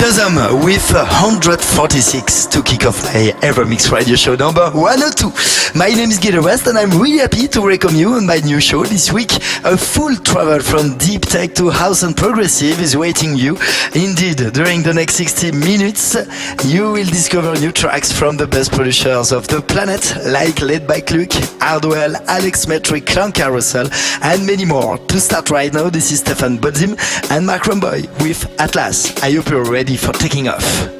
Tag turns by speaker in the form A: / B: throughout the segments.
A: Dosem with 146 to kick off my Evermix radio show number 102. My name is Gil West and I'm really happy to welcome you on my new show this week. A full travel from deep tech to house and progressive is waiting you. Indeed, during the next 60 minutes, you will discover new tracks from the best producers of the planet, like Led by Cluke, Hardwell, Alex Metric, Klangkarussell, and many more. To start right now, this is Stephan Bodzin and Marc Romboy with Atlas. I hope you're ready for taking off.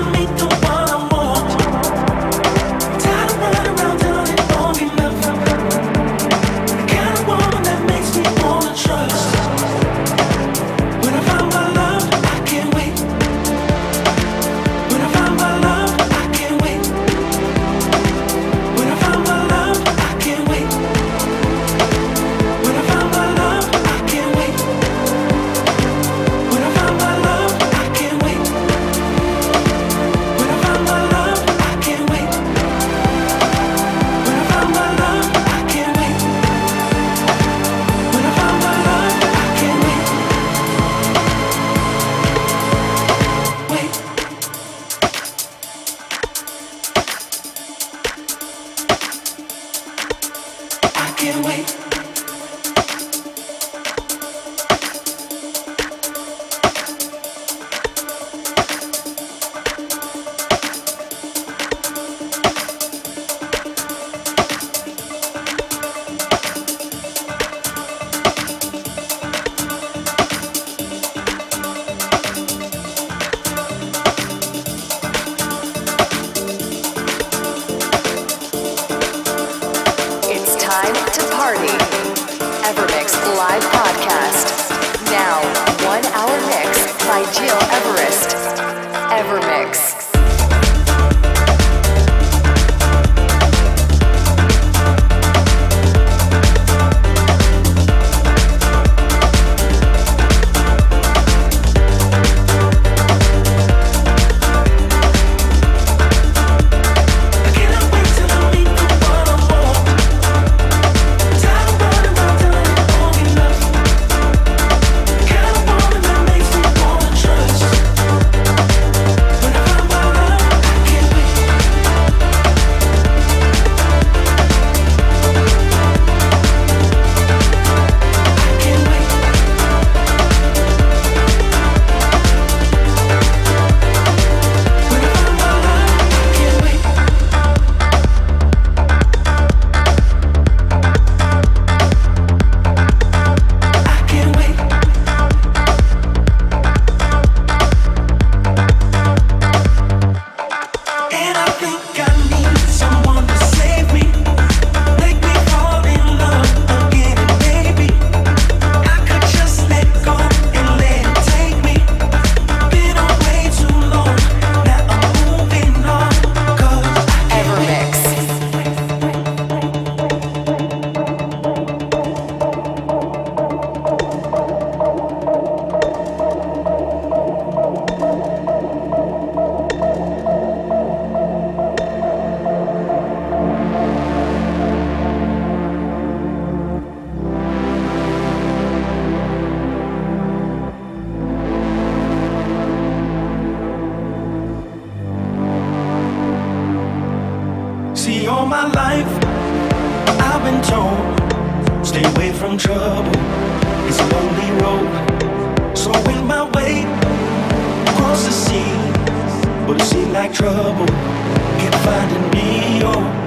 B: yo.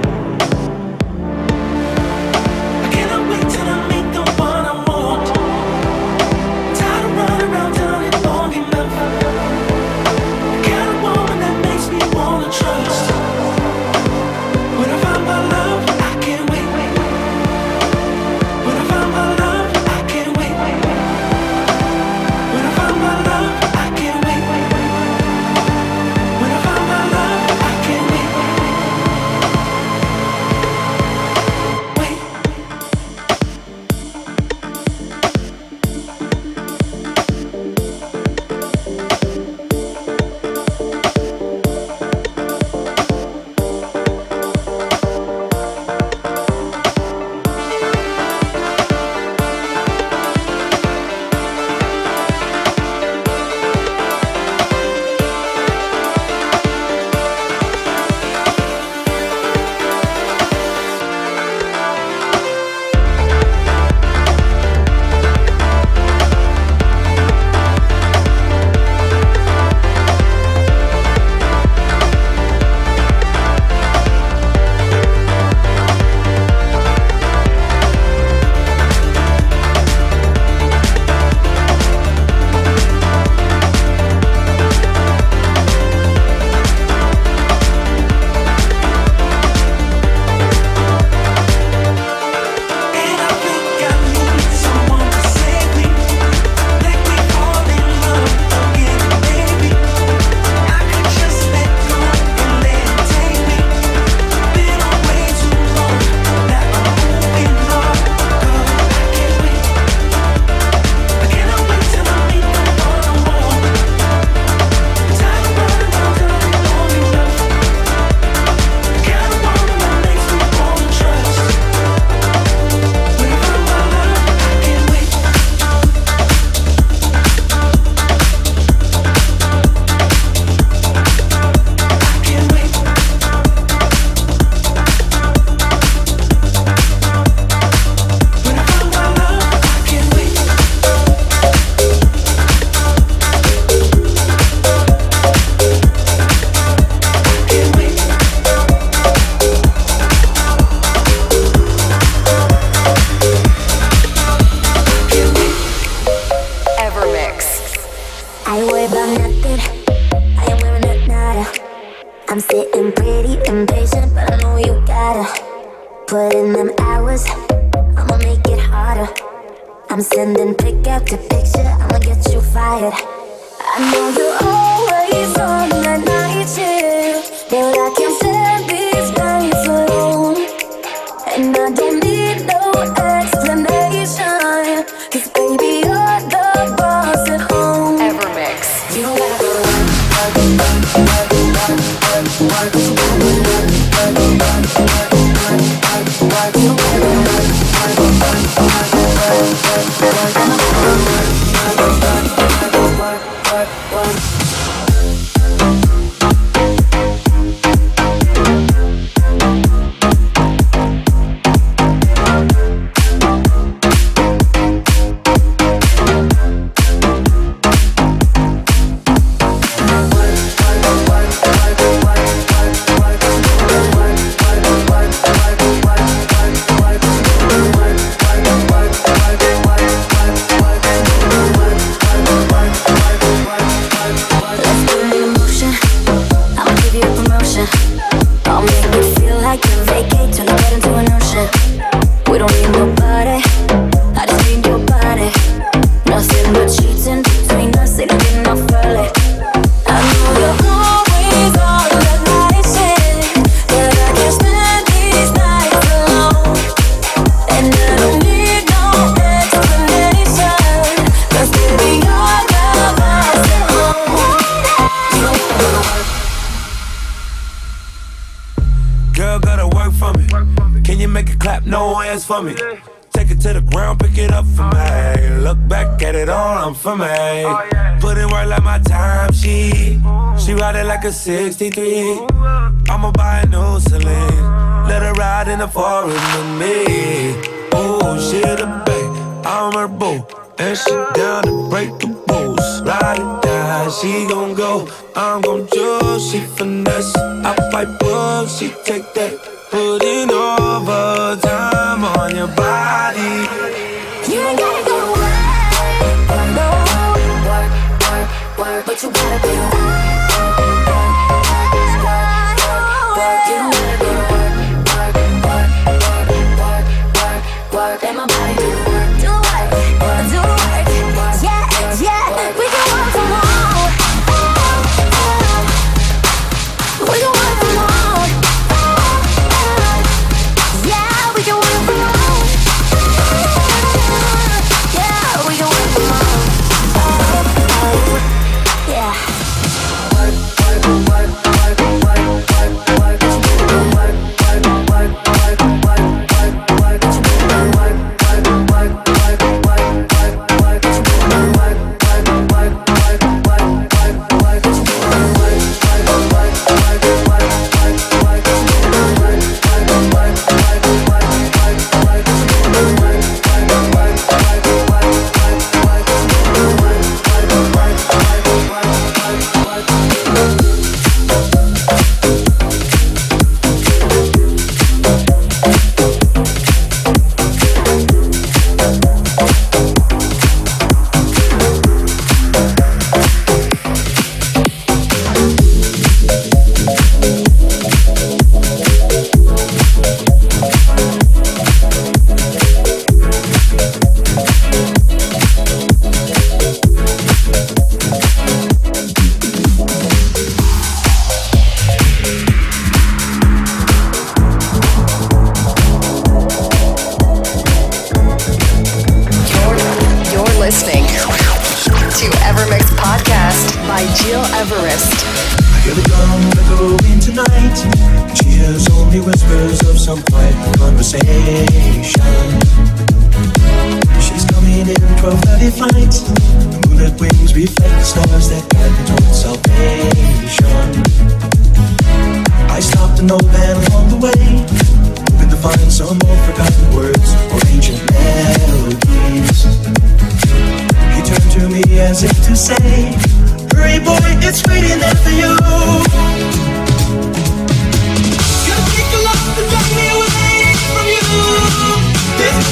B: a 63.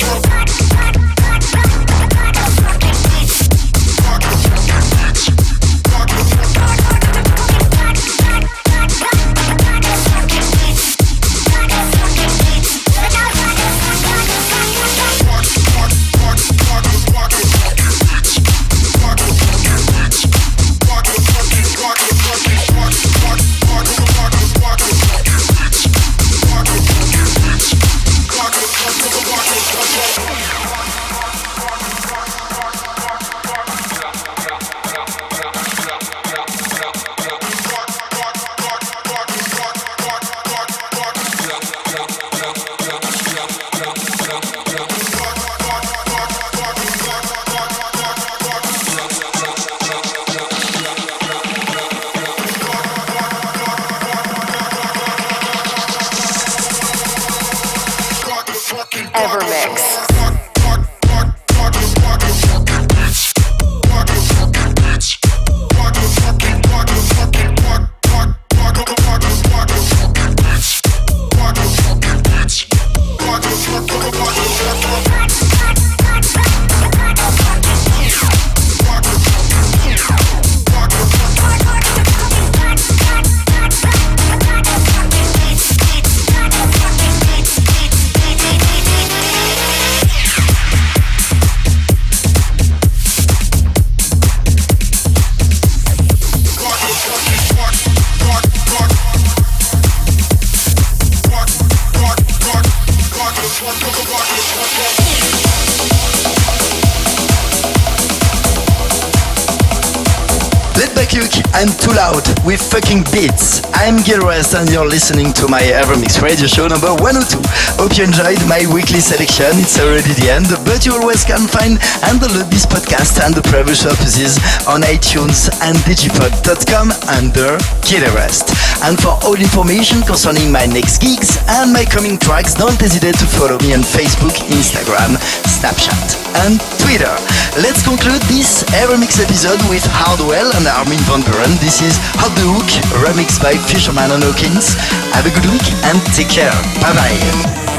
C: Yeah.
A: With fucking beats. I'm Gil Everest and you're listening to my Evermix radio show number 102. Hope you enjoyed my weekly selection. It's already the end, but you always can find and download this podcast and the previous episodes on iTunes and digipod.com under Gil Everest. And for all information concerning my next gigs and my coming tracks, don't hesitate to follow me on Facebook, Instagram, Snapchat and Twitter. Let's conclude this Evermix episode with Hardwell and Armin van Buuren. This is Off the Hook, remixed by Fisherman and Hawkins. Have a good week and take care. Bye bye.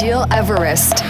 D: Gil Everest.